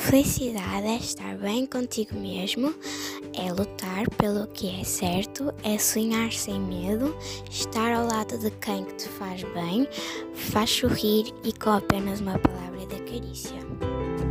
felicidade é estar bem contigo mesmo, é lutar pelo que é certo, é sonhar sem medo, estar ao lado de quem te faz bem, faz sorrir e com apenas uma palavra de carícia.